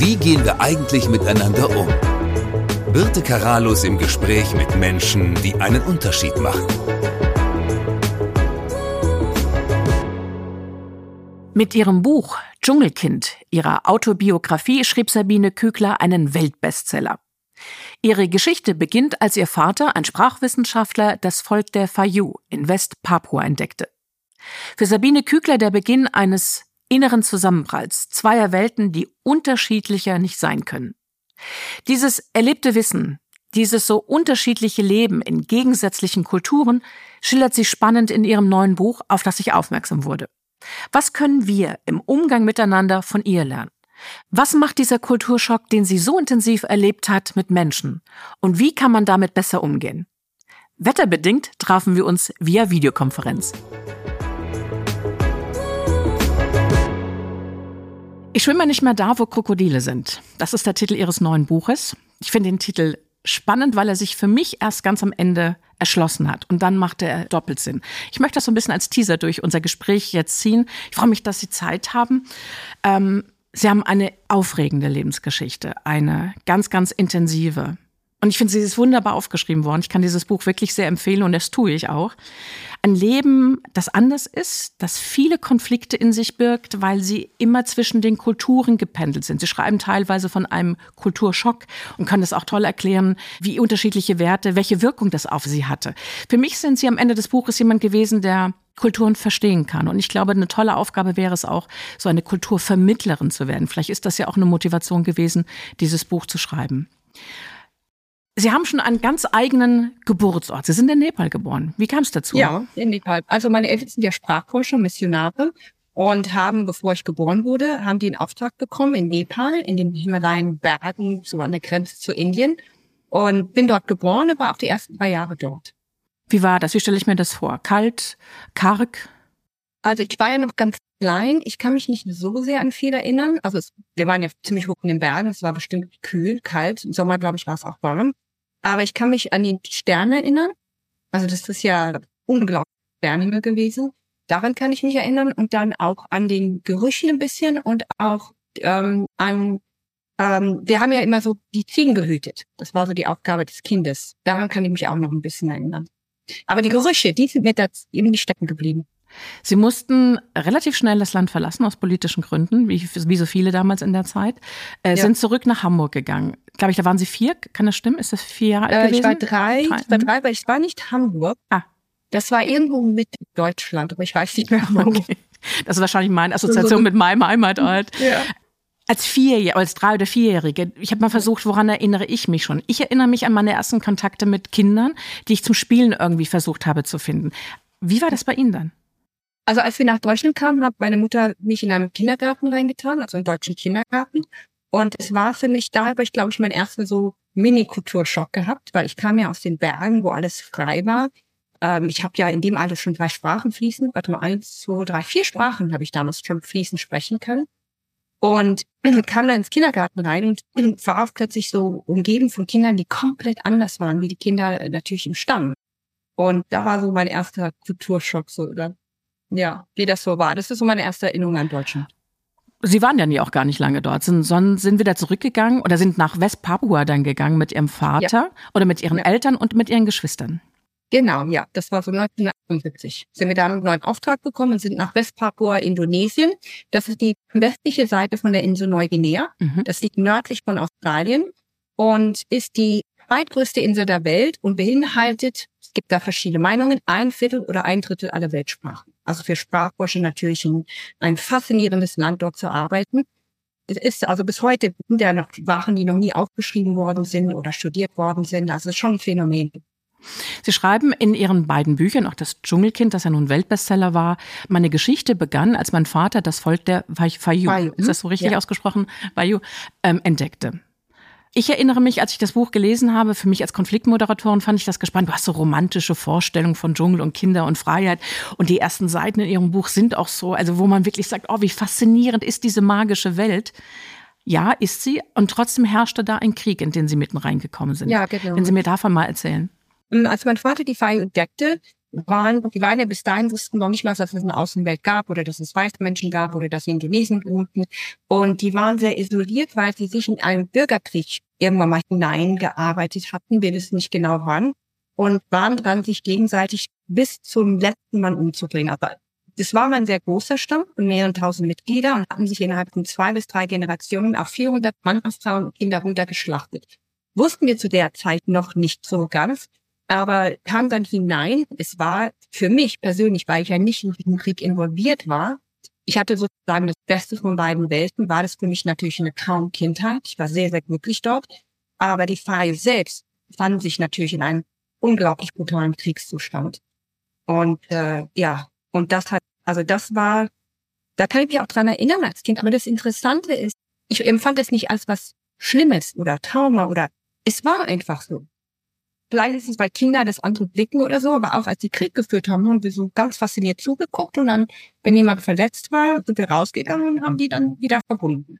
Wie gehen wir eigentlich miteinander um? Birte Karalus im Gespräch mit Menschen, die einen Unterschied machen. Mit ihrem Buch Dschungelkind, ihrer Autobiografie, schrieb Sabine Kügler einen Weltbestseller. Ihre Geschichte beginnt, als ihr Vater, ein Sprachwissenschaftler, das Volk der Fayu in West-Papua entdeckte. Für Sabine Kügler der Beginn eines inneren Zusammenpralls zweier Welten, die unterschiedlicher nicht sein können. Dieses erlebte Wissen, dieses so unterschiedliche Leben in gegensätzlichen Kulturen schildert sie spannend in ihrem neuen Buch, auf das ich aufmerksam wurde. Was können wir im Umgang miteinander von ihr lernen? Was macht dieser Kulturschock, den sie so intensiv erlebt hat, mit Menschen? Und wie kann man damit besser umgehen? Wetterbedingt trafen wir uns via Videokonferenz. Ich schwimme nicht mehr da, wo Krokodile sind. Das ist der Titel ihres neuen Buches. Ich finde den Titel spannend, weil er sich für mich erst ganz am Ende erschlossen hat. Und dann machte er Doppelsinn. Ich möchte das so ein bisschen als Teaser durch unser Gespräch jetzt ziehen. Ich freue mich, dass Sie Zeit haben. Ähm, Sie haben eine aufregende Lebensgeschichte, eine ganz, ganz intensive. Und ich finde, sie ist wunderbar aufgeschrieben worden. Ich kann dieses Buch wirklich sehr empfehlen und das tue ich auch. Ein Leben, das anders ist, das viele Konflikte in sich birgt, weil sie immer zwischen den Kulturen gependelt sind. Sie schreiben teilweise von einem Kulturschock und können das auch toll erklären, wie unterschiedliche Werte, welche Wirkung das auf sie hatte. Für mich sind sie am Ende des Buches jemand gewesen, der Kulturen verstehen kann. Und ich glaube, eine tolle Aufgabe wäre es auch, so eine Kulturvermittlerin zu werden. Vielleicht ist das ja auch eine Motivation gewesen, dieses Buch zu schreiben. Sie haben schon einen ganz eigenen Geburtsort. Sie sind in Nepal geboren. Wie kam es dazu? Ja, in Nepal. Also meine Eltern sind ja Sprachforscher, Missionare und haben, bevor ich geboren wurde, haben die einen Auftrag bekommen in Nepal, in den Himalayan-Bergen, so an der Grenze zu Indien. Und bin dort geboren und war auch die ersten drei Jahre dort. Wie war das? Wie stelle ich mir das vor? Kalt, karg? Also ich war ja noch ganz klein. Ich kann mich nicht so sehr an viel erinnern. Also es, wir waren ja ziemlich hoch in den Bergen. Es war bestimmt kühl, kalt. Im Sommer, glaube ich, war es auch warm. Aber ich kann mich an die Sterne erinnern. Also das ist ja unglaublich Sternhimmel gewesen. Daran kann ich mich erinnern und dann auch an den Gerüchen ein bisschen und auch ähm, an ähm, wir haben ja immer so die Ziegen gehütet. Das war so die Aufgabe des Kindes. Daran kann ich mich auch noch ein bisschen erinnern. Aber die Gerüche, die sind mir da irgendwie stecken geblieben. Sie mussten relativ schnell das Land verlassen aus politischen Gründen, wie, wie so viele damals in der Zeit, äh, ja. sind zurück nach Hamburg gegangen. Glaube ich, da waren Sie vier, kann das stimmen? Ist das vier Jahre alt äh, gewesen? Ich war drei, drei. ich war drei, weil ich war nicht Hamburg. Ah. Das war irgendwo mit Deutschland, aber ich weiß nicht mehr wo. Okay. Das ist wahrscheinlich meine Assoziation mit meinem Heimatort. Ja. Als Vierjährige, als drei- oder Vierjährige, ich habe mal versucht, woran erinnere ich mich schon? Ich erinnere mich an meine ersten Kontakte mit Kindern, die ich zum Spielen irgendwie versucht habe zu finden. Wie war das bei Ihnen dann? Also als wir nach Deutschland kamen, hat meine Mutter mich in einen Kindergarten reingetan, also einen deutschen Kindergarten. Und es war für mich, da habe ich, glaube ich, meinen ersten so Mini-Kulturschock gehabt, weil ich kam ja aus den Bergen, wo alles frei war. Ähm, ich habe ja in dem Alter schon drei Sprachen fließen, warte mal, eins, zwei, drei, vier Sprachen habe ich damals schon fließend sprechen können. Und kam dann ins Kindergarten rein und war auch plötzlich so umgeben von Kindern, die komplett anders waren, wie die Kinder natürlich im Stamm. Und da war so mein erster Kulturschock so, oder? Ja, wie das so war. Das ist so meine erste Erinnerung an Deutschland. Sie waren ja nie auch gar nicht lange dort, sind, sondern sind wieder zurückgegangen oder sind nach West-Papua dann gegangen mit ihrem Vater ja. oder mit ihren ja. Eltern und mit ihren Geschwistern. Genau, ja, das war so 1978. Sind wir da einen neuen Auftrag bekommen und sind nach West-Papua, Indonesien. Das ist die westliche Seite von der Insel Neuguinea. Mhm. Das liegt nördlich von Australien und ist die zweitgrößte Insel der Welt und beinhaltet, es gibt da verschiedene Meinungen, ein Viertel oder ein Drittel aller Weltsprachen. Also für Sprachforscher natürlich ein, ein faszinierendes Land, dort zu arbeiten. Es ist also bis heute sind ja noch Sprachen, die noch nie aufgeschrieben worden sind oder studiert worden sind. Also schon ein Phänomen. Sie schreiben in Ihren beiden Büchern, auch das Dschungelkind, das ja nun Weltbestseller war, meine Geschichte begann, als mein Vater das Volk der Fayu, ist das so richtig ja. ausgesprochen, Fayu, ähm, entdeckte. Ich erinnere mich, als ich das Buch gelesen habe, für mich als Konfliktmoderatorin fand ich das gespannt. Du hast so romantische Vorstellungen von Dschungel und Kinder und Freiheit. Und die ersten Seiten in ihrem Buch sind auch so, also wo man wirklich sagt, oh, wie faszinierend ist diese magische Welt. Ja, ist sie. Und trotzdem herrschte da ein Krieg, in den sie mitten reingekommen sind. Ja, genau. Wenn Sie mir davon mal erzählen. Ähm, als mein Vater die Feier entdeckte, waren, die waren ja bis dahin wussten noch nicht mal, dass es eine Außenwelt gab oder dass es weiße Menschen gab oder dass sie in Indonesien wohnten. Und die waren sehr isoliert, weil sie sich in einen Bürgerkrieg irgendwann mal hineingearbeitet hatten. Wir wissen nicht genau wann. Und waren dran, sich gegenseitig bis zum letzten Mann umzubringen. Aber das war ein sehr großer Stamm von mehreren tausend Mitgliedern und hatten sich innerhalb von zwei bis drei Generationen auf 400 Mann, Frauen und Kinder runtergeschlachtet. Wussten wir zu der Zeit noch nicht so ganz aber kam dann hinein. Es war für mich persönlich, weil ich ja nicht in diesen Krieg involviert war, ich hatte sozusagen das Beste von beiden Welten, war das für mich natürlich eine Traumkindheit. Ich war sehr, sehr glücklich dort. Aber die Pfarrer selbst fanden sich natürlich in einem unglaublich brutalen Kriegszustand. Und äh, ja, und das hat, also das war, da kann ich mich auch dran erinnern als Kind. Aber das Interessante ist, ich empfand es nicht als was Schlimmes oder Trauma oder es war einfach so. Vielleicht ist es, weil Kinder das andere blicken oder so, aber auch als sie Krieg geführt haben, haben wir so ganz fasziniert zugeguckt und dann, wenn jemand verletzt war, sind wir rausgegangen und haben die dann wieder verbunden.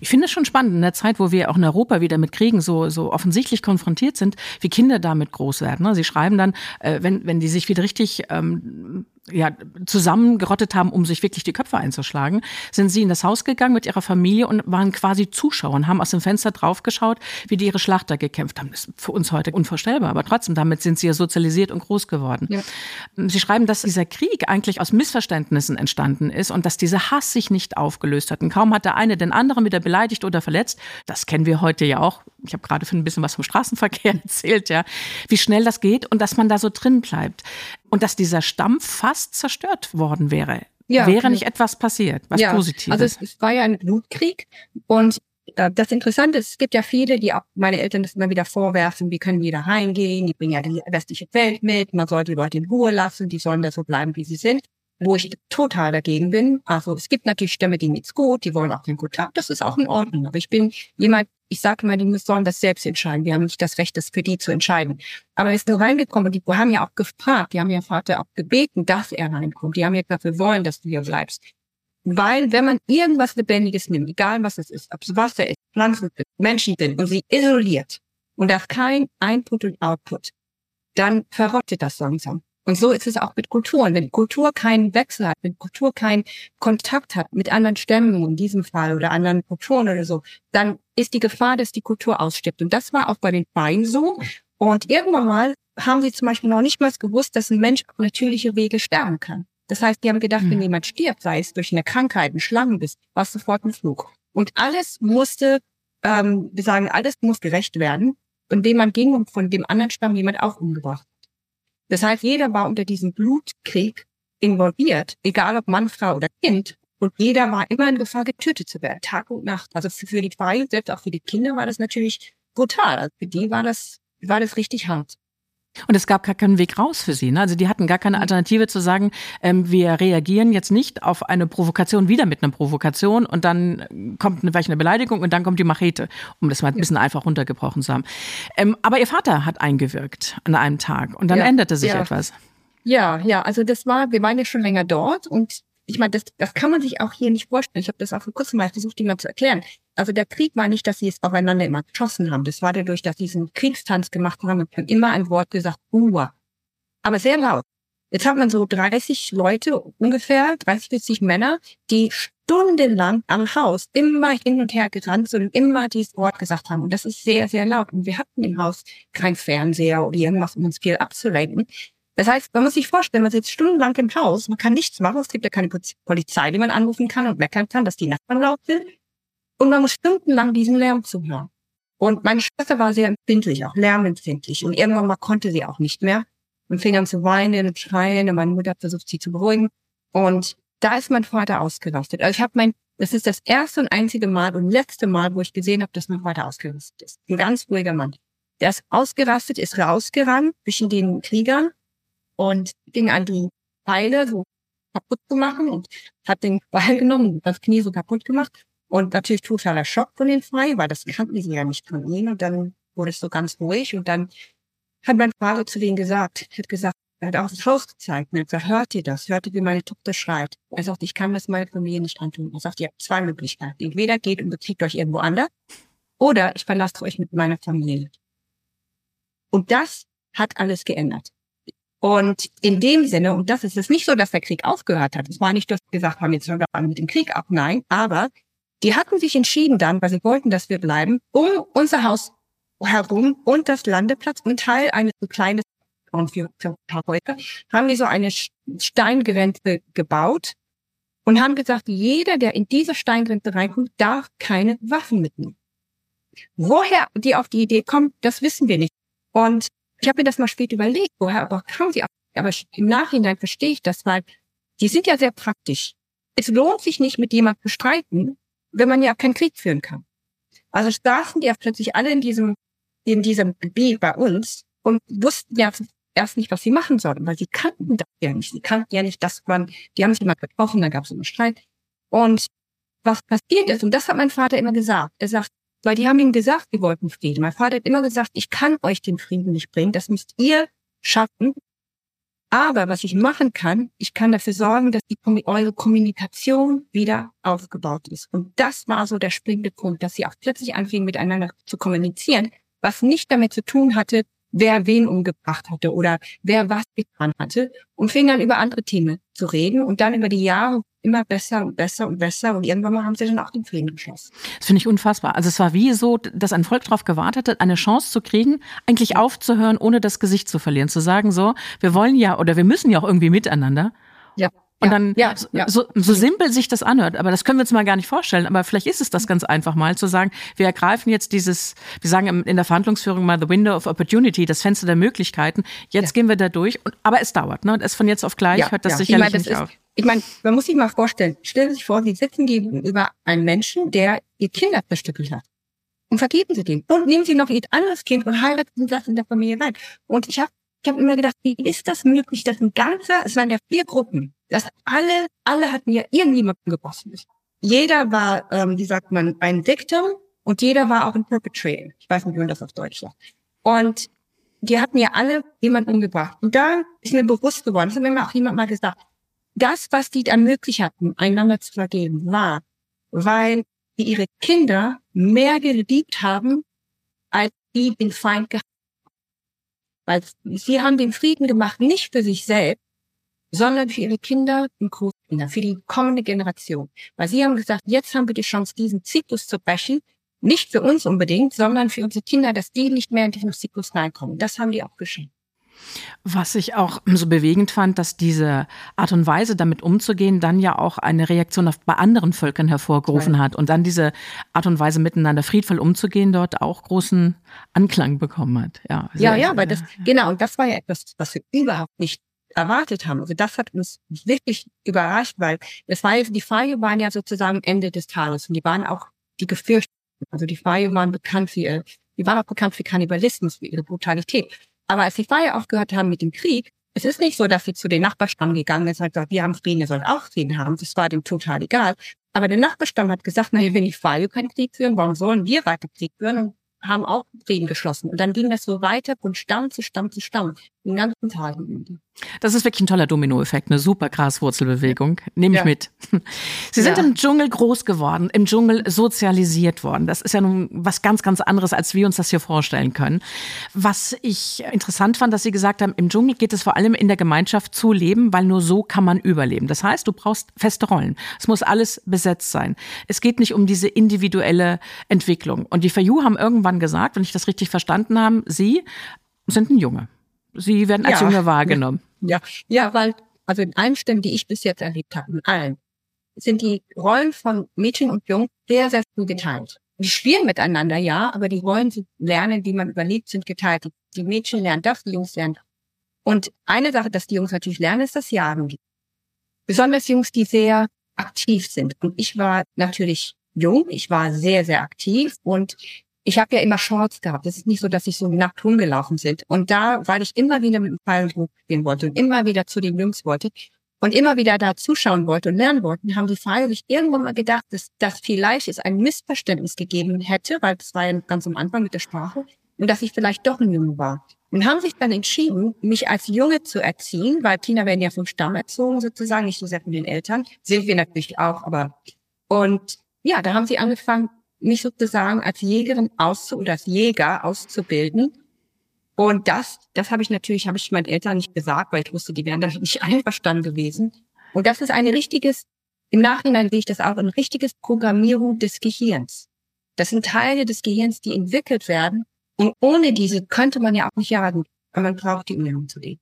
Ich finde es schon spannend in der Zeit, wo wir auch in Europa wieder mit Kriegen so, so offensichtlich konfrontiert sind, wie Kinder damit groß werden. Ne? Sie schreiben dann, äh, wenn, wenn die sich wieder richtig ähm, ja, zusammengerottet haben, um sich wirklich die Köpfe einzuschlagen, sind sie in das Haus gegangen mit ihrer Familie und waren quasi Zuschauer und haben aus dem Fenster draufgeschaut, wie die ihre Schlachter gekämpft haben. Das ist für uns heute unvorstellbar, aber trotzdem, damit sind sie ja sozialisiert und groß geworden. Ja. Sie schreiben, dass dieser Krieg eigentlich aus Missverständnissen entstanden ist und dass dieser Hass sich nicht aufgelöst hat. Und kaum hat der eine den anderen wieder beleidigt oder verletzt. Das kennen wir heute ja auch. Ich habe gerade für ein bisschen was vom Straßenverkehr erzählt, ja, wie schnell das geht und dass man da so drin bleibt und dass dieser Stamm fast zerstört worden wäre. Ja, wäre nicht etwas passiert, was ja, Positives. Also es, es, war ja ein Blutkrieg und äh, das Interessante ist, es gibt ja viele, die auch meine Eltern das immer wieder vorwerfen, wie können die da reingehen, die bringen ja die westliche Welt mit, man sollte die Leute in Ruhe lassen, die sollen da so bleiben, wie sie sind wo ich total dagegen bin. Also es gibt natürlich Stämme, die nichts gut, die wollen auch den Kontakt, das ist auch in Ordnung. Aber ich bin jemand, ich sage immer, die sollen das selbst entscheiden. Wir haben nicht das Recht, das für die zu entscheiden. Aber es ist so reingekommen und die haben ja auch gefragt, die haben ja Vater auch gebeten, dass er reinkommt. Die haben ja gesagt, wir wollen, dass du hier bleibst. Weil wenn man irgendwas Lebendiges nimmt, egal was es ist, ob es Wasser ist, Pflanzen sind, Menschen sind und sie isoliert und da kein Input und Output, dann verrottet das langsam. Und so ist es auch mit Kulturen. Wenn Kultur keinen Wechsel hat, wenn Kultur keinen Kontakt hat mit anderen Stämmen in diesem Fall oder anderen Kulturen oder so, dann ist die Gefahr, dass die Kultur ausstirbt. Und das war auch bei den Beinen so. Und irgendwann mal haben sie zum Beispiel noch nicht mal gewusst, dass ein Mensch auf natürliche Wege sterben kann. Das heißt, die haben gedacht, wenn hm. jemand stirbt, sei es durch eine Krankheit, ein Schlangenbiss, war es sofort ein Flug. Und alles musste, ähm, wir sagen, alles muss gerecht werden, indem man ging und von dem anderen Stamm jemand auch umgebracht. Das heißt, jeder war unter diesem Blutkrieg involviert, egal ob Mann, Frau oder Kind. Und jeder war immer in Gefahr, getötet zu werden, Tag und Nacht. Also für die Freien, selbst auch für die Kinder war das natürlich brutal. Also für die war das, war das richtig hart. Und es gab gar keinen Weg raus für sie. Ne? Also die hatten gar keine Alternative zu sagen, ähm, wir reagieren jetzt nicht auf eine Provokation wieder mit einer Provokation und dann kommt eine, eine Beleidigung und dann kommt die Machete, um das mal ein bisschen einfach runtergebrochen zu haben. Ähm, aber ihr Vater hat eingewirkt an einem Tag und dann ja, änderte sich ja. etwas. Ja, ja, also das war, wir waren ja schon länger dort und ich meine, das, das kann man sich auch hier nicht vorstellen. Ich habe das auch vor kurzem mal versucht, jemand zu erklären. Also der Krieg war nicht, dass sie es aufeinander immer geschossen haben. Das war dadurch, dass sie diesen Kriegstanz gemacht haben und immer ein Wort gesagt, Uhr. Aber sehr laut. Jetzt hat man so 30 Leute ungefähr, 30, 40 Männer, die stundenlang am Haus immer hin und her gerannt sind und immer dieses Wort gesagt haben. Und das ist sehr, sehr laut. Und wir hatten im Haus kein Fernseher oder irgendwas, um uns viel abzulenken. Das heißt, man muss sich vorstellen, man sitzt stundenlang im Haus, man kann nichts machen, es gibt ja keine Polizei, die man anrufen kann und meckern kann, dass die Nachbarn laut sind. Und man muss stundenlang diesen Lärm zuhören. Und meine Schwester war sehr empfindlich, auch lärmempfindlich. Und irgendwann mal konnte sie auch nicht mehr und fing an zu weinen und schreien. Und meine Mutter hat versucht, sie zu beruhigen. Und da ist mein Vater ausgerastet. Also ich habe mein, das ist das erste und einzige Mal und letzte Mal, wo ich gesehen habe, dass mein Vater ausgerastet ist. Ein ganz ruhiger Mann. Der ist ausgerastet, ist rausgerannt zwischen den Kriegern und ging an die Pfeile so kaputt zu machen und hat den Ball genommen und das Knie so kaputt gemacht. Und natürlich totaler Schock von den Frei, weil das kannten sie ja nicht von ihnen. Und dann wurde es so ganz ruhig. Und dann hat mein Vater zu denen gesagt, hat gesagt, er hat auch das Haus gezeigt. Und er hat gesagt, hört ihr das? Hört ihr, wie meine Tochter schreit? Er sagt, ich kann das meiner Familie nicht antun. Er sagt, ihr habt zwei Möglichkeiten. Entweder geht und bekriegt euch irgendwo anders oder ich verlasse euch mit meiner Familie. Und das hat alles geändert. Und in dem Sinne, und das ist es nicht so, dass der Krieg aufgehört hat. Es war nicht, dass wir gesagt haben, jetzt hören wir mit dem Krieg ab. Nein, aber die hatten sich entschieden dann, weil sie wollten, dass wir bleiben, um unser Haus herum und das Landeplatz und Teil eines so kleines und für ein paar Häuser, haben die so eine Steingrenze gebaut und haben gesagt, jeder, der in diese Steingrenze reinkommt, darf keine Waffen mitnehmen. Woher die auf die Idee kommen, das wissen wir nicht. Und ich habe mir das mal später überlegt, woher aber sie auf. Aber im Nachhinein verstehe ich das, weil die sind ja sehr praktisch. Es lohnt sich nicht, mit jemandem zu streiten, wenn man ja keinen Krieg führen kann. Also saßen die ja plötzlich alle in diesem, in diesem Gebiet bei uns und wussten ja erst nicht, was sie machen sollten, weil sie kannten das ja nicht. Sie kannten ja nicht, dass man, die haben sich immer getroffen, da gab es immer Streit. Und was passiert ist, und das hat mein Vater immer gesagt, er sagt, weil die haben ihm gesagt, sie wollten Frieden. Mein Vater hat immer gesagt, ich kann euch den Frieden nicht bringen, das müsst ihr schaffen. Aber was ich machen kann, ich kann dafür sorgen, dass die, eure Kommunikation wieder aufgebaut ist. Und das war so der springende Punkt, dass sie auch plötzlich anfingen, miteinander zu kommunizieren, was nicht damit zu tun hatte, wer wen umgebracht hatte oder wer was getan hatte und fing dann über andere Themen zu reden und dann über die Jahre immer besser und besser und besser und irgendwann mal haben sie dann auch den Frieden geschlossen. Das finde ich unfassbar. Also es war wie so, dass ein Volk darauf gewartet hat, eine Chance zu kriegen, eigentlich aufzuhören, ohne das Gesicht zu verlieren, zu sagen so, wir wollen ja oder wir müssen ja auch irgendwie miteinander. Ja. Und dann, ja, ja. So, so simpel sich das anhört, aber das können wir uns mal gar nicht vorstellen. Aber vielleicht ist es das ganz einfach mal zu sagen, wir ergreifen jetzt dieses, wir sagen in der Verhandlungsführung mal the window of opportunity, das Fenster der Möglichkeiten. Jetzt ja. gehen wir da durch. Und, aber es dauert, ne? Und es von jetzt auf gleich hört das sicherlich ich meine, das nicht ist, auf. Ich meine, man muss sich mal vorstellen, stellen Sie sich vor, Sie sitzen gegenüber einem Menschen, der ihr Kinder zerstückelt hat. Und vergeben Sie dem. Und nehmen Sie noch Ihr anderes Kind und heiraten Sie das in der Familie rein. Und ich habe ich hab immer gedacht, wie ist das möglich, dass ein ganzer, es waren ja vier Gruppen, dass alle, alle hatten ja irgendjemanden gegossen. Jeder war, ähm, wie sagt man, ein Victim und jeder war auch ein Perpetrator. Ich weiß nicht, wie man das auf Deutsch sagt. Und die hatten ja alle jemanden umgebracht. Und da ist mir bewusst geworden, das hat mir auch jemand mal gesagt, das, was die dann möglich hatten, einander zu vergeben, war, weil die ihre Kinder mehr geliebt haben, als die den Feind gehabt Weil sie haben den Frieden gemacht, nicht für sich selbst, sondern für ihre Kinder und Großkinder, für die kommende Generation. Weil sie haben gesagt, jetzt haben wir die Chance, diesen Zyklus zu brechen. Nicht für uns unbedingt, sondern für unsere Kinder, dass die nicht mehr in diesen Zyklus reinkommen. Das haben die auch geschehen. Was ich auch so bewegend fand, dass diese Art und Weise, damit umzugehen, dann ja auch eine Reaktion auf, bei anderen Völkern hervorgerufen hat und dann diese Art und Weise, miteinander friedvoll umzugehen, dort auch großen Anklang bekommen hat. Ja, ja, ja, weil das, genau, und das war ja etwas, was wir überhaupt nicht erwartet haben. Also das hat uns wirklich überrascht, weil das war, die Faye waren ja sozusagen Ende des Tages und die waren auch die gefürchteten. Also die Faye waren bekannt für die waren auch bekannt für Kannibalismus, für ihre Brutalität. Aber als die Faye aufgehört haben mit dem Krieg, es ist nicht so, dass sie zu den Nachbarstamm gegangen ist und gesagt, wir haben Frieden, ihr sollt auch Frieden haben. Das war dem total egal. Aber der Nachbarstamm hat gesagt, naja, wenn die Faye keinen Krieg führen, warum sollen wir weiter Krieg führen? Und haben auch Frieden geschlossen. Und dann ging das so weiter von Stamm zu Stamm zu Stamm, den ganzen Tag. Das ist wirklich ein toller Dominoeffekt, eine super Graswurzelbewegung. Nehme ich ja. mit. Sie sind ja. im Dschungel groß geworden, im Dschungel sozialisiert worden. Das ist ja nun was ganz, ganz anderes, als wir uns das hier vorstellen können. Was ich interessant fand, dass Sie gesagt haben, im Dschungel geht es vor allem in der Gemeinschaft zu leben, weil nur so kann man überleben. Das heißt, du brauchst feste Rollen. Es muss alles besetzt sein. Es geht nicht um diese individuelle Entwicklung. Und die Fayu haben irgendwann gesagt, wenn ich das richtig verstanden habe, Sie sind ein Junge. Sie werden als ja, Junge wahrgenommen. Ja, ja, weil, also in allen Stämmen, die ich bis jetzt erlebt habe, in allen, sind die Rollen von Mädchen und Jungen sehr, sehr früh geteilt. Die spielen miteinander, ja, aber die Rollen sind lernen, die man überlebt, sind geteilt. Die Mädchen lernen das, die Jungs lernen das. Und eine Sache, dass die Jungs natürlich lernen, ist das Jagen. Besonders Jungs, die sehr aktiv sind. Und ich war natürlich jung, ich war sehr, sehr aktiv und ich habe ja immer Shorts gehabt. Es ist nicht so, dass ich so nackt rumgelaufen sind. Und da, weil ich immer wieder mit dem Pfeilbuch gehen wollte und immer wieder zu den Jungs wollte und immer wieder da zuschauen wollte und lernen wollte, haben die Pfeile sich irgendwann mal gedacht, dass, dass vielleicht es ein Missverständnis gegeben hätte, weil das war ja ganz am Anfang mit der Sprache, und dass ich vielleicht doch ein Junge war. Und haben sich dann entschieden, mich als Junge zu erziehen, weil Kinder werden ja vom Stamm erzogen sozusagen, nicht so sehr von den Eltern. Sind wir natürlich auch, aber und ja, da haben sie angefangen, mich sozusagen als Jägerin auszu oder als Jäger auszubilden. Und das, das habe ich natürlich, habe ich meinen Eltern nicht gesagt, weil ich wusste, die wären damit nicht einverstanden gewesen. Und das ist ein richtiges, im Nachhinein sehe ich das auch, ein richtiges Programmierung des Gehirns. Das sind Teile des Gehirns, die entwickelt werden. Und ohne diese könnte man ja auch nicht jagen. Aber man braucht die, um zu leben.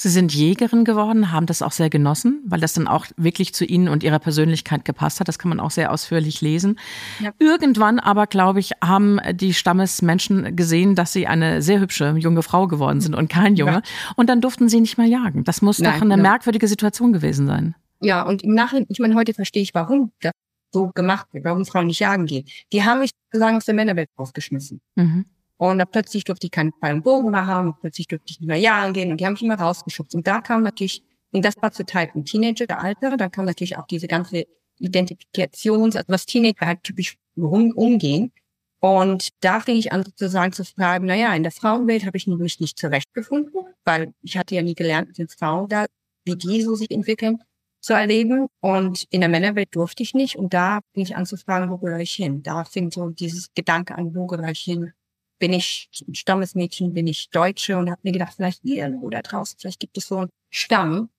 Sie sind Jägerin geworden, haben das auch sehr genossen, weil das dann auch wirklich zu Ihnen und Ihrer Persönlichkeit gepasst hat. Das kann man auch sehr ausführlich lesen. Ja. Irgendwann aber, glaube ich, haben die Stammesmenschen gesehen, dass Sie eine sehr hübsche junge Frau geworden sind und kein Junge. Ja. Und dann durften Sie nicht mehr jagen. Das muss Nein, doch eine ja. merkwürdige Situation gewesen sein. Ja, und im Nachhinein, ich meine, heute verstehe ich, warum das so gemacht wird, warum Frauen nicht jagen gehen. Die haben mich sozusagen aus der Männerwelt rausgeschmissen. Mhm. Und dann plötzlich durfte ich keinen Pfeil und Bogen mehr haben, plötzlich durfte ich nicht mehr jagen gehen und die haben mich immer rausgeschubst. Und da kam natürlich, und das war zur Zeit ein Teenager, der Altere, da kam natürlich auch diese ganze Identifikations, also was Teenager halt typisch rum, umgehen. Und da fing ich an sozusagen zu fragen, na ja, in der Frauenwelt habe ich mich nicht zurechtgefunden, weil ich hatte ja nie gelernt, mit Frauen da, wie die so sich entwickeln, zu erleben. Und in der Männerwelt durfte ich nicht. Und da fing ich an zu fragen, wo gehöre ich hin? Da fing so dieses Gedanke an, wo gehöre ich hin? Bin ich Stammesmädchen, bin ich Deutsche und habe mir gedacht, vielleicht irgendwo da draußen, vielleicht gibt es so einen Stamm,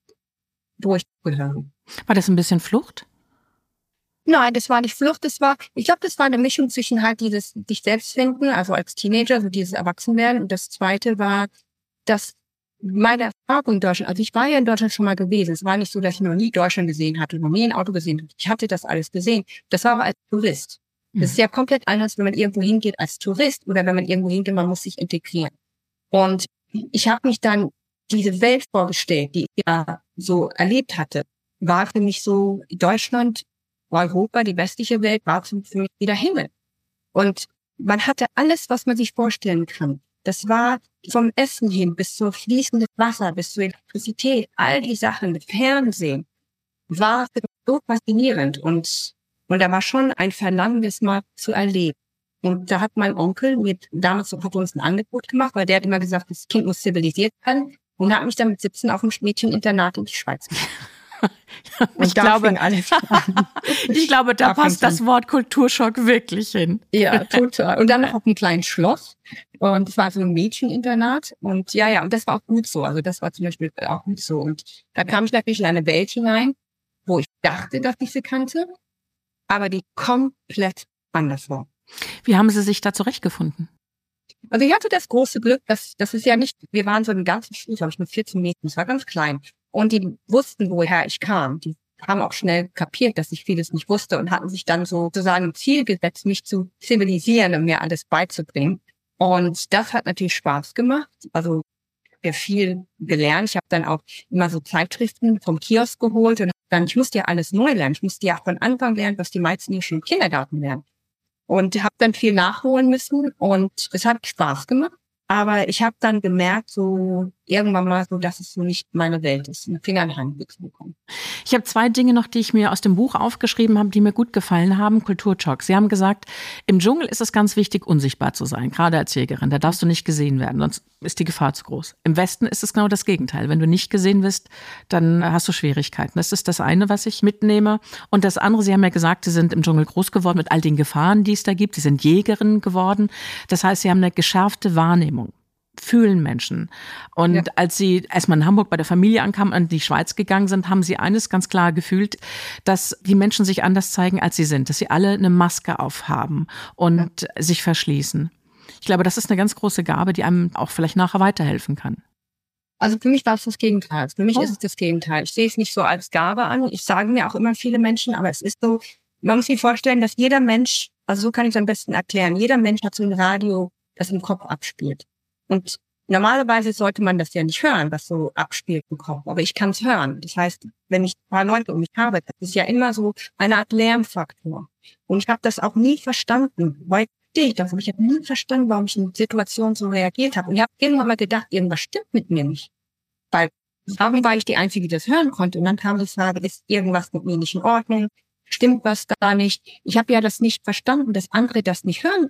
wo ich gehöre. War das ein bisschen Flucht? Nein, das war nicht Flucht, das war, ich glaube, das war eine Mischung zwischen halt dieses dich selbst finden, also als Teenager, so dieses Erwachsenwerden. Und das zweite war, dass meine Erfahrung in Deutschland, also ich war ja in Deutschland schon mal gewesen. Es war nicht so, dass ich noch nie Deutschland gesehen hatte, noch nie ein Auto gesehen hatte. Ich hatte das alles gesehen. Das war aber als Tourist. Das ist ja komplett anders, wenn man irgendwo hingeht als Tourist oder wenn man irgendwo hingeht, man muss sich integrieren. Und ich habe mich dann diese Welt vorgestellt, die ich ja so erlebt hatte, war für mich so Deutschland, Europa, die westliche Welt, war für mich wieder Himmel. Und man hatte alles, was man sich vorstellen kann. Das war vom Essen hin bis zum fließenden Wasser, bis zur Elektrizität, all die Sachen Fernsehen, war so faszinierend. Und und da war schon ein Verlangen, das mal zu erleben. Und da hat mein Onkel mit damals hat uns ein Angebot gemacht, weil der hat immer gesagt, das Kind muss zivilisiert werden und hat mich dann mit 17 auf ein Mädcheninternat in die Schweiz ich, glaube, ich glaube, da, da passt das Wort Kulturschock wirklich hin. Ja, total. Und dann auf einem kleinen Schloss. Und es war so ein Mädcheninternat. Und ja, ja, und das war auch gut so. Also das war zum Beispiel auch gut so. Und da kam ich natürlich in eine Welt hinein, wo ich dachte, dass ich sie kannte aber die komplett anders war. Wie haben Sie sich da zurechtgefunden? Also ich hatte das große Glück, dass das ist ja nicht, wir waren so ein ganzes Schule, glaube ich, mit 14 Mädchen, es war ganz klein. Und die wussten, woher ich kam. Die haben auch schnell kapiert, dass ich vieles nicht wusste und hatten sich dann sozusagen ein Ziel gesetzt, mich zu zivilisieren und mir alles beizubringen. Und das hat natürlich Spaß gemacht. Also ich habe viel gelernt. Ich habe dann auch immer so Zeitschriften vom Kiosk geholt und dann, ich musste ja alles neu lernen. Ich musste ja von Anfang lernen, was die meisten hier schon im Kindergarten lernen. Und habe dann viel nachholen müssen und es hat Spaß gemacht. Aber ich habe dann gemerkt, so irgendwann mal so, dass es so nicht meine Welt ist, einen Finger in die Hand zu bekommen. Ich habe zwei Dinge noch, die ich mir aus dem Buch aufgeschrieben habe, die mir gut gefallen haben. Kulturschock. Sie haben gesagt, im Dschungel ist es ganz wichtig, unsichtbar zu sein, gerade als Jägerin. Da darfst du nicht gesehen werden, sonst ist die Gefahr zu groß. Im Westen ist es genau das Gegenteil. Wenn du nicht gesehen wirst, dann hast du Schwierigkeiten. Das ist das eine, was ich mitnehme. Und das andere, Sie haben ja gesagt, Sie sind im Dschungel groß geworden mit all den Gefahren, die es da gibt. Sie sind Jägerin geworden. Das heißt, Sie haben eine geschärfte Wahrnehmung fühlen Menschen. Und ja. als sie erstmal in Hamburg bei der Familie ankamen und in die Schweiz gegangen sind, haben sie eines ganz klar gefühlt, dass die Menschen sich anders zeigen, als sie sind, dass sie alle eine Maske aufhaben und ja. sich verschließen. Ich glaube, das ist eine ganz große Gabe, die einem auch vielleicht nachher weiterhelfen kann. Also für mich war es das Gegenteil. Für mich oh. ist es das Gegenteil. Ich sehe es nicht so als Gabe an. Ich sage mir auch immer viele Menschen, aber es ist so, man muss sich vorstellen, dass jeder Mensch, also so kann ich es am besten erklären, jeder Mensch hat so ein Radio, das im Kopf abspielt. Und normalerweise sollte man das ja nicht hören, was so abspielt im Kopf. Aber ich kann es hören. Das heißt, wenn ich ein paar Leute um mich habe, das ist ja immer so eine Art Lärmfaktor. Und ich habe das auch nie verstanden. Weil ich das, aber ich habe nie verstanden, warum ich in Situationen so reagiert habe. Und ich habe irgendwann mal gedacht, irgendwas stimmt mit mir nicht. Weil warum war ich die Einzige, die das hören konnte. Und dann kam die Frage, ist irgendwas mit mir nicht in Ordnung? Stimmt was da nicht? Ich habe ja das nicht verstanden, dass andere das nicht hören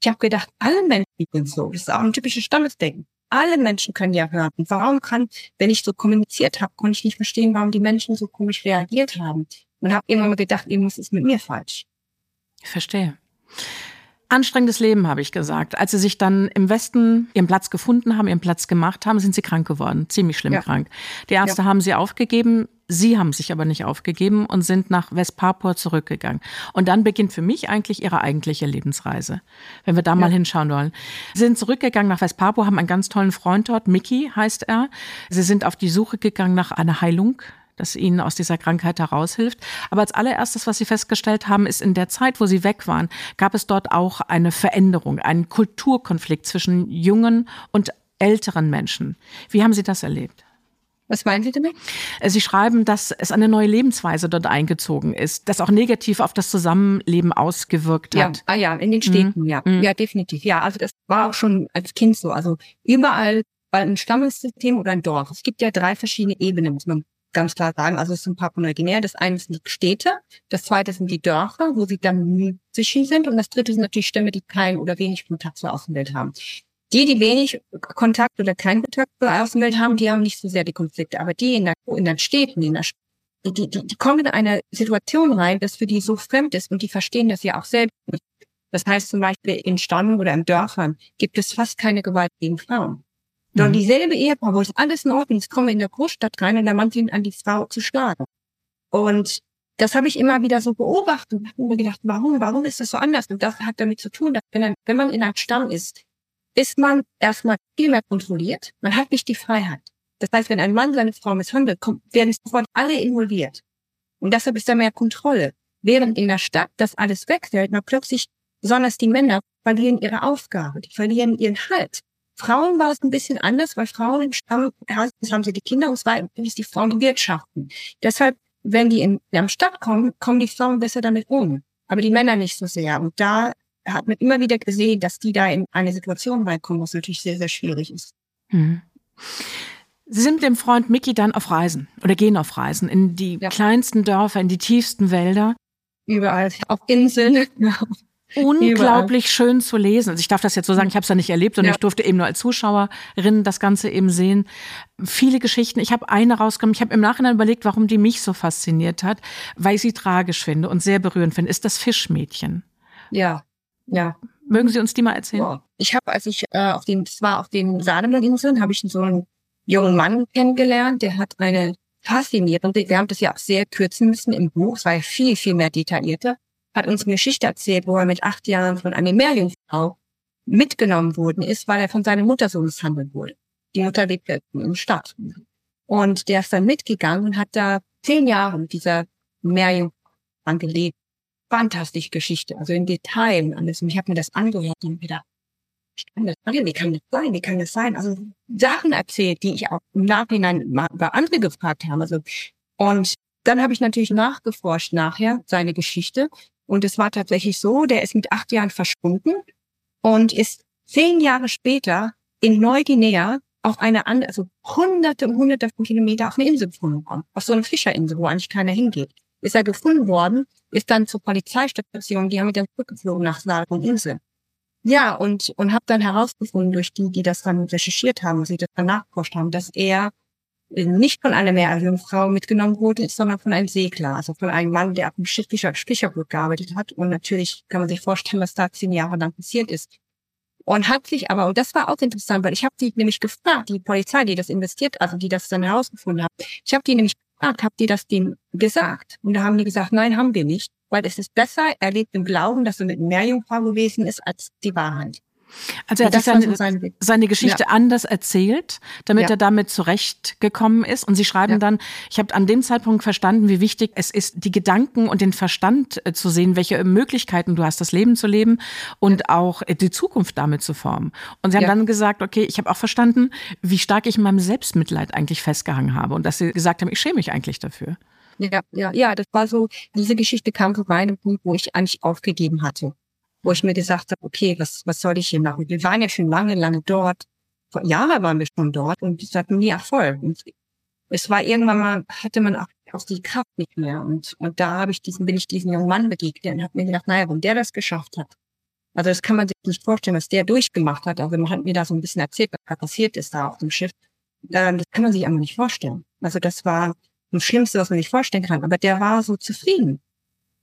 ich habe gedacht, alle Menschen sind so. Das ist auch ein typisches Stammesdenken. Alle Menschen können ja hören. Und warum kann, wenn ich so kommuniziert habe, konnte ich nicht verstehen, warum die Menschen so komisch reagiert haben. Und habe mal gedacht, irgendwas ist mit mir falsch. Ich verstehe. Anstrengendes Leben, habe ich gesagt. Als sie sich dann im Westen ihren Platz gefunden haben, ihren Platz gemacht haben, sind sie krank geworden. Ziemlich schlimm ja. krank. Die Ärzte ja. haben sie aufgegeben. Sie haben sich aber nicht aufgegeben und sind nach Westpapua zurückgegangen. Und dann beginnt für mich eigentlich ihre eigentliche Lebensreise. Wenn wir da ja. mal hinschauen wollen. Sie sind zurückgegangen nach Westpapua, haben einen ganz tollen Freund dort. Mickey heißt er. Sie sind auf die Suche gegangen nach einer Heilung das ihnen aus dieser Krankheit heraushilft. Aber als allererstes, was sie festgestellt haben, ist in der Zeit, wo sie weg waren, gab es dort auch eine Veränderung, einen Kulturkonflikt zwischen jungen und älteren Menschen. Wie haben Sie das erlebt? Was meinen Sie damit? Sie schreiben, dass es eine neue Lebensweise dort eingezogen ist, das auch negativ auf das Zusammenleben ausgewirkt hat. Ja, ah ja, in den Städten, mhm. ja. Mhm. Ja, definitiv. Ja, also das war auch schon als Kind so. Also überall war ein Stammessystem oder ein Dorf. Es gibt ja drei verschiedene Ebenen, muss man ganz klar sagen. Also es sind Papua-Neuguinea. Das eine sind die Städte, das zweite sind die Dörfer, wo sie dann sicher sind und das dritte sind natürlich Stämme, die kein oder wenig Kontakt zur Außenwelt haben. Die, die wenig Kontakt oder keinen Kontakt zur Außenwelt haben, die haben nicht so sehr die Konflikte. Aber die in, der, in den Städten, in der, die, die, die kommen in eine Situation rein, das für die so fremd ist und die verstehen das ja auch selbst nicht. Das heißt zum Beispiel in Stämmen oder in Dörfern gibt es fast keine Gewalt gegen Frauen. Sondern mhm. dieselbe Ehepaar, wo es alles in Ordnung ist, kommen in der Großstadt rein und der Mann fängt an, die Frau zu schlagen. Und das habe ich immer wieder so beobachtet und habe mir gedacht, warum, warum ist das so anders? Und das hat damit zu tun, dass wenn, wenn man in einem Stamm ist, ist man erstmal viel mehr kontrolliert. Man hat nicht die Freiheit. Das heißt, wenn ein Mann seine Frau misshandelt, kommt, werden sofort alle involviert. Und deshalb ist da mehr Kontrolle. Während in der Stadt das alles wegfällt, man plötzlich, besonders die Männer, verlieren ihre Aufgabe, die verlieren ihren Halt. Frauen war es ein bisschen anders, weil Frauen im Stamm, erstens haben sie die Kinder und zweitens die Frauen wirtschaften. Deshalb, wenn die in der Stadt kommen, kommen die Frauen besser damit um. Aber die Männer nicht so sehr. Und da hat man immer wieder gesehen, dass die da in eine Situation reinkommen, was natürlich sehr, sehr schwierig ist. Mhm. Sie sind mit dem Freund Mickey dann auf Reisen oder gehen auf Reisen in die ja. kleinsten Dörfer, in die tiefsten Wälder. Überall, auf Inseln, unglaublich Überall. schön zu lesen. Also ich darf das jetzt so sagen, ich habe es ja nicht erlebt, sondern ja. ich durfte eben nur als Zuschauerin das Ganze eben sehen. Viele Geschichten. Ich habe eine rausgenommen. Ich habe im Nachhinein überlegt, warum die mich so fasziniert hat, weil ich sie tragisch finde und sehr berührend finde. Ist das Fischmädchen? Ja, ja. Mögen Sie uns die mal erzählen? Ja. Ich habe, als ich äh, auf den, das war auf den Salomoninseln, habe ich so einen jungen Mann kennengelernt, der hat eine faszinierende, wir haben das ja auch sehr kürzen müssen im Buch, es war ja viel, viel mehr detaillierter hat uns eine Geschichte erzählt, wo er mit acht Jahren von einer Meerjungfrau mitgenommen worden ist, weil er von seiner Mutter so misshandelt wurde. Die Mutter lebte in der Stadt. Und der ist dann mitgegangen und hat da zehn Jahre mit dieser Meerjungfrau gelebt. Fantastische Geschichte, also in Detail alles. Und ich habe mir das angehört und gedacht, ich kann das wie kann das sein, wie kann das sein? Also Sachen erzählt, die ich auch im Nachhinein mal über andere gefragt habe. Also, und dann habe ich natürlich nachgeforscht nachher, seine Geschichte. Und es war tatsächlich so, der ist mit acht Jahren verschwunden und ist zehn Jahre später in Neuguinea auf eine andere, also hunderte und hunderte von Kilometer auf eine Insel gefunden worden. Auf so eine Fischerinsel, wo eigentlich keiner hingeht. Ist er gefunden worden, ist dann zur Polizeistation, die haben ihn dann zurückgeflogen nach Salomon Insel. Ja, und, und habe dann herausgefunden durch die, die das dann recherchiert haben, sie das dann nachgeforscht haben, dass er nicht von einer Meerjungfrau mitgenommen wurde, sondern von einem Segler, also von einem Mann, der auf dem Schiff Fischerboot gearbeitet hat. Und natürlich kann man sich vorstellen, was da zehn Jahre lang passiert ist. Und hat sich aber, und das war auch interessant, weil ich habe die nämlich gefragt, die Polizei, die das investiert, also die das dann herausgefunden hat, ich habe die nämlich gefragt, habt ihr das dem gesagt? Und da haben die gesagt, nein, haben wir nicht, weil es ist besser, er lebt im Glauben, dass er mit Meerjungfrau gewesen ist, als die Wahrheit. Also er hat seine, sein seine Geschichte ja. anders erzählt, damit ja. er damit zurechtgekommen ist. Und Sie schreiben ja. dann, ich habe an dem Zeitpunkt verstanden, wie wichtig es ist, die Gedanken und den Verstand äh, zu sehen, welche Möglichkeiten du hast, das Leben zu leben und auch äh, die Zukunft damit zu formen. Und Sie haben dann gesagt, okay, ich habe auch verstanden, wie stark ich in meinem Selbstmitleid eigentlich festgehangen habe und dass Sie gesagt haben, ich schäme mich eigentlich dafür. Ja, ja, ja, das war so, diese Geschichte kam zu meinem Punkt, wo ich eigentlich aufgegeben hatte wo ich mir gesagt habe, okay, was, was soll ich hier machen? Wir waren ja schon lange, lange dort. Vor Jahren waren wir schon dort und es hatten nie Erfolg. Und es war irgendwann mal, hatte man auch, auch die Kraft nicht mehr. Und, und da habe ich diesen, bin ich diesem jungen Mann begegnet und habe mir gedacht, naja, wenn der das geschafft hat, also das kann man sich nicht vorstellen, was der durchgemacht hat. Also man hat mir da so ein bisschen erzählt, was da passiert ist da auf dem Schiff. Ähm, das kann man sich einfach nicht vorstellen. Also das war das Schlimmste, was man sich vorstellen kann. Aber der war so zufrieden.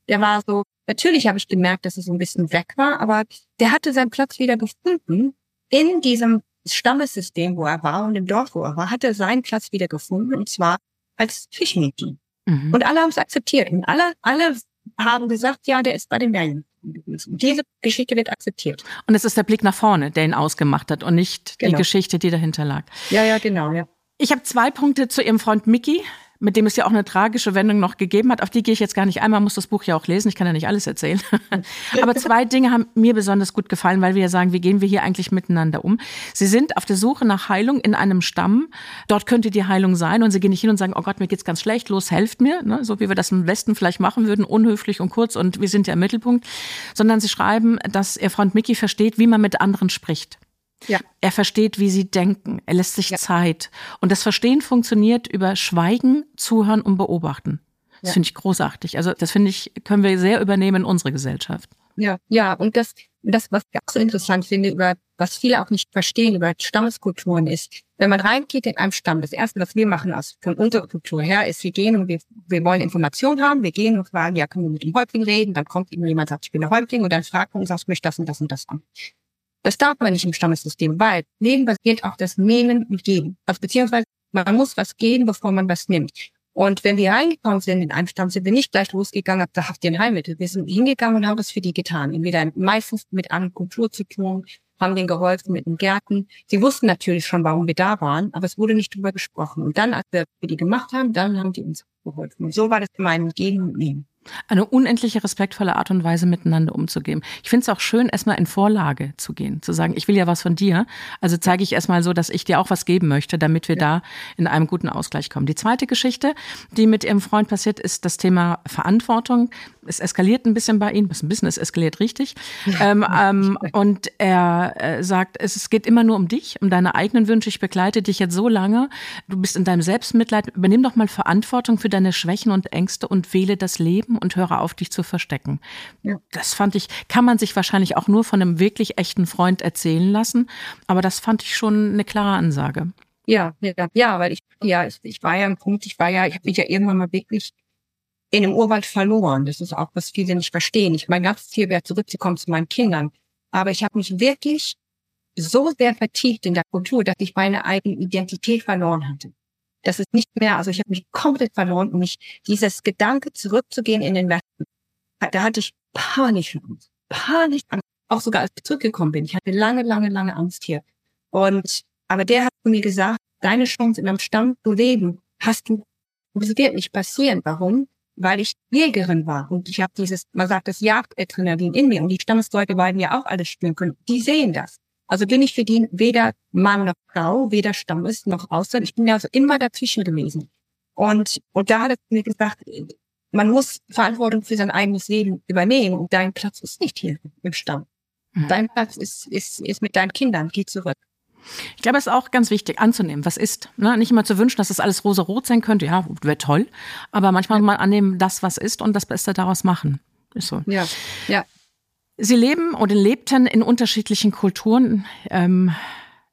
Der war so, Natürlich habe ich gemerkt, dass er so ein bisschen weg war, aber der hatte seinen Platz wieder gefunden in diesem Stammessystem, wo er war und im Dorf, wo er war, hat er seinen Platz wieder gefunden und zwar als Fischmädchen. Mhm. Und alle haben es akzeptiert und alle, alle haben gesagt, ja, der ist bei den Bergen. Diese Geschichte wird akzeptiert. Und es ist der Blick nach vorne, der ihn ausgemacht hat und nicht genau. die Geschichte, die dahinter lag. Ja, ja, genau, ja. Ich habe zwei Punkte zu Ihrem Freund Mickey mit dem es ja auch eine tragische Wendung noch gegeben hat. Auf die gehe ich jetzt gar nicht einmal, muss das Buch ja auch lesen. Ich kann ja nicht alles erzählen. Aber zwei Dinge haben mir besonders gut gefallen, weil wir ja sagen, wie gehen wir hier eigentlich miteinander um? Sie sind auf der Suche nach Heilung in einem Stamm. Dort könnte die Heilung sein und sie gehen nicht hin und sagen, oh Gott, mir geht's ganz schlecht, los, helft mir, ne? so wie wir das im Westen vielleicht machen würden, unhöflich und kurz und wir sind ja im Mittelpunkt, sondern sie schreiben, dass ihr Freund Mickey versteht, wie man mit anderen spricht. Ja. Er versteht, wie sie denken. Er lässt sich ja. Zeit. Und das Verstehen funktioniert über Schweigen, Zuhören und Beobachten. Das ja. finde ich großartig. Also das finde ich, können wir sehr übernehmen in unsere Gesellschaft. Ja, ja. Und das, das, was ich auch so interessant finde, über was viele auch nicht verstehen über Stammeskulturen ist, wenn man reingeht in einem Stamm, das erste, was wir machen aus, von unserer Kultur her, ist, wir gehen und wir, wir wollen Informationen haben, wir gehen und fragen, ja, können wir mit dem Häuptling reden, dann kommt jemand, sagt, ich bin der Häuptling, und dann fragt man uns, ich möchte das und das und das an. Das darf man nicht im Stammessystem, weil Leben basiert auf das Nehmen und Geben. Also beziehungsweise man muss was geben, bevor man was nimmt. Und wenn wir reingekommen sind in einen Stamm, sind wir nicht gleich losgegangen, da habt ihr ein Heilmittel. Wir sind hingegangen und haben das für die getan. Entweder meistens mit einer Kultur zu tun, haben denen geholfen mit den Gärten. Sie wussten natürlich schon, warum wir da waren, aber es wurde nicht drüber gesprochen. Und dann, als wir die gemacht haben, dann haben die uns geholfen. Und so war das immer ein Gegen und Nehmen eine unendliche respektvolle Art und Weise miteinander umzugehen. Ich finde es auch schön, erstmal in Vorlage zu gehen, zu sagen, ich will ja was von dir, also zeige ich erstmal so, dass ich dir auch was geben möchte, damit wir ja. da in einem guten Ausgleich kommen. Die zweite Geschichte, die mit ihrem Freund passiert, ist das Thema Verantwortung. Es eskaliert ein bisschen bei ihm, ein bisschen, es eskaliert richtig. ähm, ähm, und er äh, sagt, es, es geht immer nur um dich, um deine eigenen Wünsche. Ich begleite dich jetzt so lange. Du bist in deinem Selbstmitleid. Übernimm doch mal Verantwortung für deine Schwächen und Ängste und wähle das Leben und höre auf, dich zu verstecken. Ja. Das fand ich, kann man sich wahrscheinlich auch nur von einem wirklich echten Freund erzählen lassen. Aber das fand ich schon eine klare Ansage. Ja, ja, ja, weil ich, ja, ich, ich war ja im Punkt, ich war ja, ich habe mich ja irgendwann mal wirklich in dem Urwald verloren. Das ist auch, was viele nicht verstehen. Ich mein ganzes Ziel wäre zurückzukommen zu meinen Kindern. Aber ich habe mich wirklich so sehr vertieft in der Kultur, dass ich meine eigene Identität verloren hatte. Das ist nicht mehr, also ich habe mich komplett verloren und mich dieses Gedanke zurückzugehen in den Westen, da hatte ich panische Angst. Auch sogar als ich zurückgekommen bin. Ich hatte lange, lange, lange Angst hier. Und, aber der hat mir gesagt, deine Chance in einem Stamm zu leben, hast du, das wird nicht passieren. Warum? Weil ich Jägerin war und ich habe dieses, man sagt das Jagdadrenalin in mir und die Stammesleute beiden ja auch alles spüren können. Die sehen das. Also bin ich für die weder Mann noch Frau, weder Stammes noch Ausland. Ich bin ja also immer dazwischen gewesen. Und, und da hat er mir gesagt, man muss Verantwortung für sein eigenes Leben übernehmen und dein Platz ist nicht hier im Stamm. Mhm. Dein Platz ist, ist, ist mit deinen Kindern. Geh zurück. Ich glaube, es ist auch ganz wichtig anzunehmen, was ist. Ne? Nicht immer zu wünschen, dass das alles rosa-rot sein könnte. Ja, wäre toll. Aber manchmal mal annehmen, das, was ist und das Beste daraus machen. Ist so. Ja, ja. Sie leben oder lebten in unterschiedlichen Kulturen. Ähm,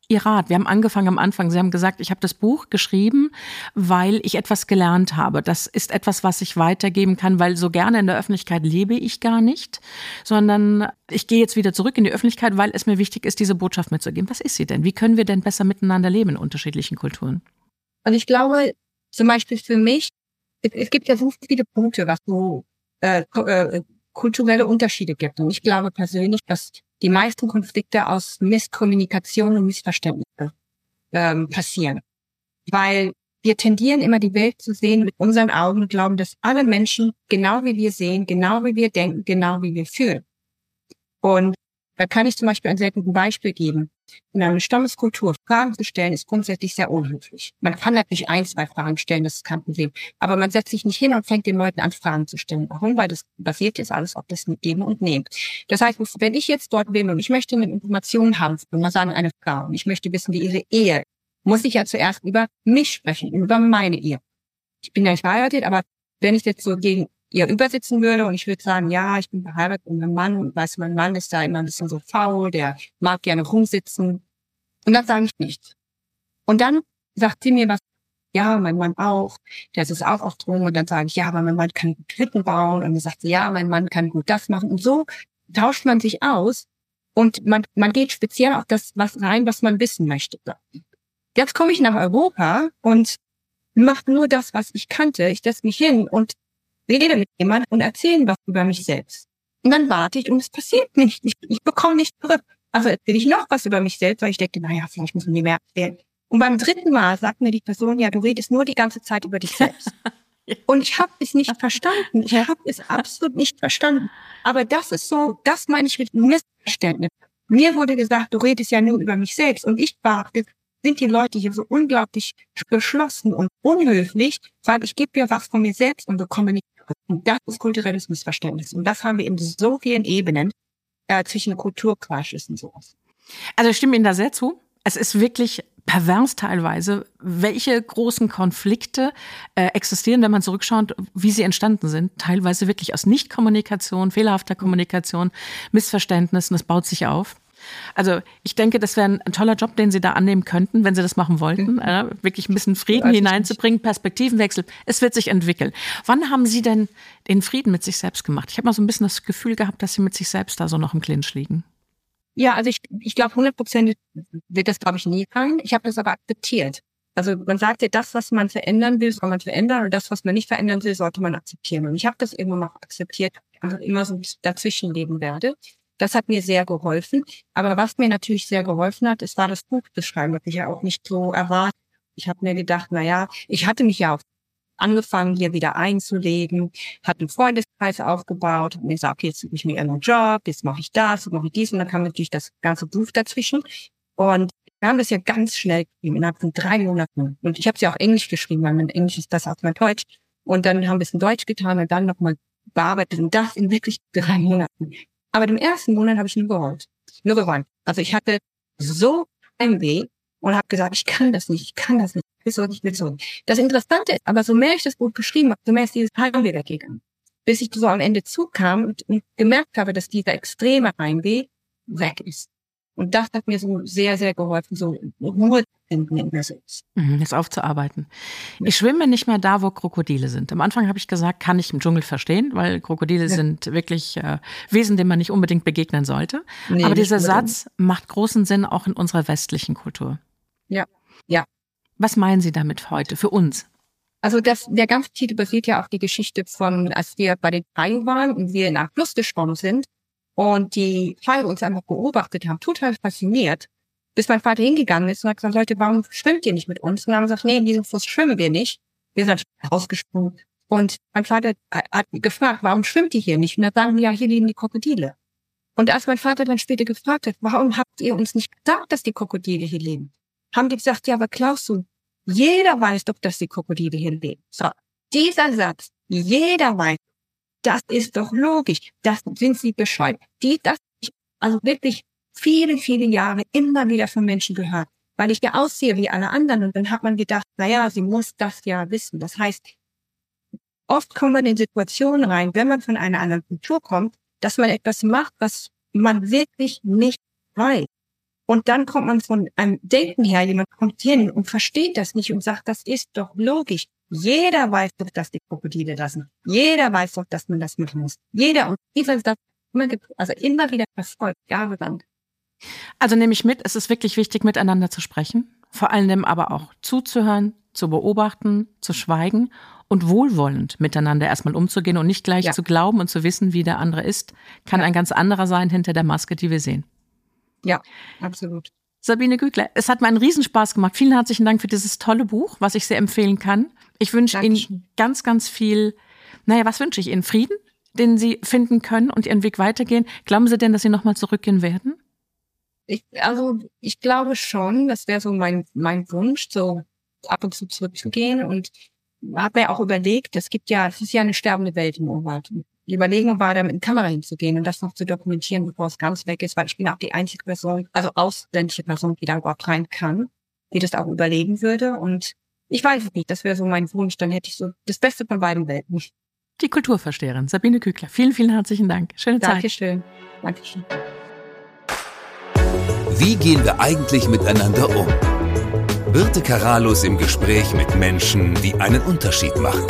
Ihr Rat, wir haben angefangen am Anfang, Sie haben gesagt, ich habe das Buch geschrieben, weil ich etwas gelernt habe. Das ist etwas, was ich weitergeben kann, weil so gerne in der Öffentlichkeit lebe ich gar nicht, sondern ich gehe jetzt wieder zurück in die Öffentlichkeit, weil es mir wichtig ist, diese Botschaft mitzugeben. Was ist sie denn? Wie können wir denn besser miteinander leben in unterschiedlichen Kulturen? Und ich glaube, zum Beispiel für mich, es gibt ja so viele Punkte, was so äh, äh kulturelle Unterschiede gibt. Und ich glaube persönlich, dass die meisten Konflikte aus Misskommunikation und Missverständnissen ähm, passieren. Weil wir tendieren immer die Welt zu sehen mit unseren Augen und glauben, dass alle Menschen genau wie wir sehen, genau wie wir denken, genau wie wir fühlen. Und da kann ich zum Beispiel ein sehr gutes Beispiel geben. In einer Stammeskultur Fragen zu stellen, ist grundsätzlich sehr unhöflich. Man kann natürlich ein, zwei Fragen stellen, das ist kein Problem. Aber man setzt sich nicht hin und fängt den Leuten an, Fragen zu stellen. Warum? Weil das basiert jetzt alles auf das Geben und Nehmen. Das heißt, wenn ich jetzt dort bin und ich möchte eine Information haben, und mal sagen, eine Frau, und ich möchte wissen, wie ihre Ehe, muss ich ja zuerst über mich sprechen, über meine Ehe. Ich bin ja nicht verheiratet, aber wenn ich jetzt so gegen ihr übersitzen würde und ich würde sagen, ja, ich bin verheiratet und mein Mann, und weiß, mein Mann ist da immer ein bisschen so faul, der mag gerne rumsitzen. Und dann sage ich nichts. Und dann sagt sie mir was ja, mein Mann auch, der ist auch auf Drogen. Und dann sage ich, ja, aber mein Mann kann gut bauen. Und dann sagt sie, ja, mein Mann kann gut das machen. Und so tauscht man sich aus und man, man geht speziell auf das was rein, was man wissen möchte. Jetzt komme ich nach Europa und mache nur das, was ich kannte. Ich setze mich hin und rede mit jemandem und erzähle was über mich selbst. Und dann warte ich und es passiert nicht. Ich, ich bekomme nichts zurück. Also erzähle ich noch was über mich selbst, weil ich denke, naja, vielleicht müssen die mehr erzählen. Und beim dritten Mal sagt mir die Person, ja, du redest nur die ganze Zeit über dich selbst. Und ich habe es nicht verstanden. Ich habe es absolut nicht verstanden. Aber das ist so, das meine ich mit Missverständnis. Mir wurde gesagt, du redest ja nur über mich selbst. Und ich war, sind die Leute hier so unglaublich geschlossen und unhöflich, weil ich gebe dir was von mir selbst und bekomme nicht. Und das ist kulturelles Missverständnis. Und das haben wir in so vielen Ebenen äh, zwischen Kulturclashes und sowas. Also ich stimme Ihnen da sehr zu. Es ist wirklich pervers teilweise, welche großen Konflikte äh, existieren, wenn man zurückschaut, wie sie entstanden sind. Teilweise wirklich aus Nichtkommunikation, fehlerhafter Kommunikation, Missverständnissen, das baut sich auf. Also ich denke, das wäre ein, toller Job, den Sie da annehmen könnten, wenn Sie das machen wollten, äh, wirklich ein bisschen Frieden ja, hineinzubringen, Perspektivenwechsel. Es wird sich entwickeln. Wann haben Sie denn den Frieden mit sich selbst gemacht? Ich habe mal so ein bisschen das Gefühl gehabt, dass Sie mit sich selbst da so noch im Clinch liegen. Ja, also ich, ich glaube, 100 Prozent wird das, glaube ich, nie sein. Ich habe das aber akzeptiert. Also man sagt ja, das, was man verändern will, soll man verändern und das, was man nicht verändern will, sollte man akzeptieren. Und ich habe das immer noch akzeptiert, also immer so dazwischen leben werde. Das hat mir sehr geholfen. Aber was mir natürlich sehr geholfen hat, ist war das Buch zu schreiben, was ich ja auch nicht so erwartet. Ich habe mir gedacht, na ja, ich hatte mich ja auch angefangen, hier wieder einzulegen, hat einen Freundeskreis aufgebaut, mir gesagt, okay, jetzt suche ich mir einen Job, jetzt mache ich das, mache ich dies und dann kam natürlich das ganze Buch dazwischen. Und wir haben das ja ganz schnell geschrieben, innerhalb von drei Monaten. Und ich habe es ja auch Englisch geschrieben, weil mein Englisch ist das auch mein Deutsch. Und dann haben wir es in Deutsch getan und dann nochmal bearbeitet und das in wirklich drei Monaten. Aber im ersten Monat habe ich nur geheult. Nur geweint. Also ich hatte so ein Weh und habe gesagt, ich kann das nicht, ich kann das nicht bis so nicht so. Das Interessante ist, aber so mehr ich das Buch geschrieben habe, so mehr ist dieses Heimweh weggegangen. Bis ich so am Ende zukam und, und gemerkt habe, dass dieser extreme Heimweh weg ist. Und das hat mir so sehr, sehr geholfen, so Ruhe finden in mir selbst. Mhm, das aufzuarbeiten. Ich schwimme nicht mehr da, wo Krokodile sind. Am Anfang habe ich gesagt, kann ich im Dschungel verstehen, weil Krokodile ja. sind wirklich äh, Wesen, denen man nicht unbedingt begegnen sollte. Nee, Aber dieser Satz macht großen Sinn auch in unserer westlichen Kultur. Ja, ja, was meinen Sie damit heute für uns? Also das, der ganze Titel basiert ja auf die Geschichte von, als wir bei den Pfeilen waren und wir nach Fluss geschwommen sind und die Pfeile uns einfach beobachtet haben, total fasziniert, bis mein Vater hingegangen ist und hat gesagt, Leute, warum schwimmt ihr nicht mit uns? Und haben gesagt, nee, in diesem Fluss schwimmen wir nicht. Wir sind rausgesprungen. Und mein Vater hat gefragt, warum schwimmt ihr hier nicht? Und dann sagen wir, ja, hier leben die Krokodile. Und als mein Vater dann später gefragt hat, warum habt ihr uns nicht gesagt, dass die Krokodile hier leben? Haben die gesagt, ja, aber Klaus, jeder weiß doch, dass die Krokodile hier leben. So, dieser Satz, jeder weiß, das ist doch logisch. Das sind sie bescheuert. Die, das, also wirklich viele, viele Jahre immer wieder von Menschen gehört, weil ich ja aussehe wie alle anderen. Und dann hat man gedacht, na ja, sie muss das ja wissen. Das heißt, oft kommt man in Situationen rein, wenn man von einer anderen Kultur kommt, dass man etwas macht, was man wirklich nicht weiß. Und dann kommt man von einem Denken her, jemand kommt hin und versteht das nicht und sagt, das ist doch logisch. Jeder weiß doch, dass die Krokodile das sind. Jeder weiß doch, dass man das machen muss. Jeder. Und dieser das immer, also immer wieder verfolgt, jahrelang. Also nehme ich mit, es ist wirklich wichtig, miteinander zu sprechen, vor allem aber auch zuzuhören, zu beobachten, zu schweigen und wohlwollend miteinander erstmal umzugehen und nicht gleich ja. zu glauben und zu wissen, wie der andere ist, kann ja. ein ganz anderer sein hinter der Maske, die wir sehen. Ja, absolut. Sabine Gügler, es hat mir einen Riesenspaß gemacht. Vielen herzlichen Dank für dieses tolle Buch, was ich sehr empfehlen kann. Ich wünsche Ihnen ganz, ganz viel, naja, was wünsche ich Ihnen? Frieden, den Sie finden können und Ihren Weg weitergehen. Glauben Sie denn, dass Sie nochmal zurückgehen werden? Ich, also, ich glaube schon, das wäre so mein, mein Wunsch, so ab und zu zurückzugehen und habe mir auch überlegt, es gibt ja, es ist ja eine sterbende Welt im Urwald. Die Überlegung war, da mit einer Kamera hinzugehen und das noch zu dokumentieren, bevor es ganz weg ist, weil ich bin auch die einzige Person, also ausländische Person, die da überhaupt rein kann, die das auch überlegen würde. Und ich weiß es nicht, das wäre so mein Wunsch, dann hätte ich so das Beste von beiden Welten. Die Kulturversteherin Sabine Kügler. Vielen, vielen herzlichen Dank. Schöne Zeit. Dankeschön. Dankeschön. Wie gehen wir eigentlich miteinander um? Birte Karalus im Gespräch mit Menschen, die einen Unterschied machen.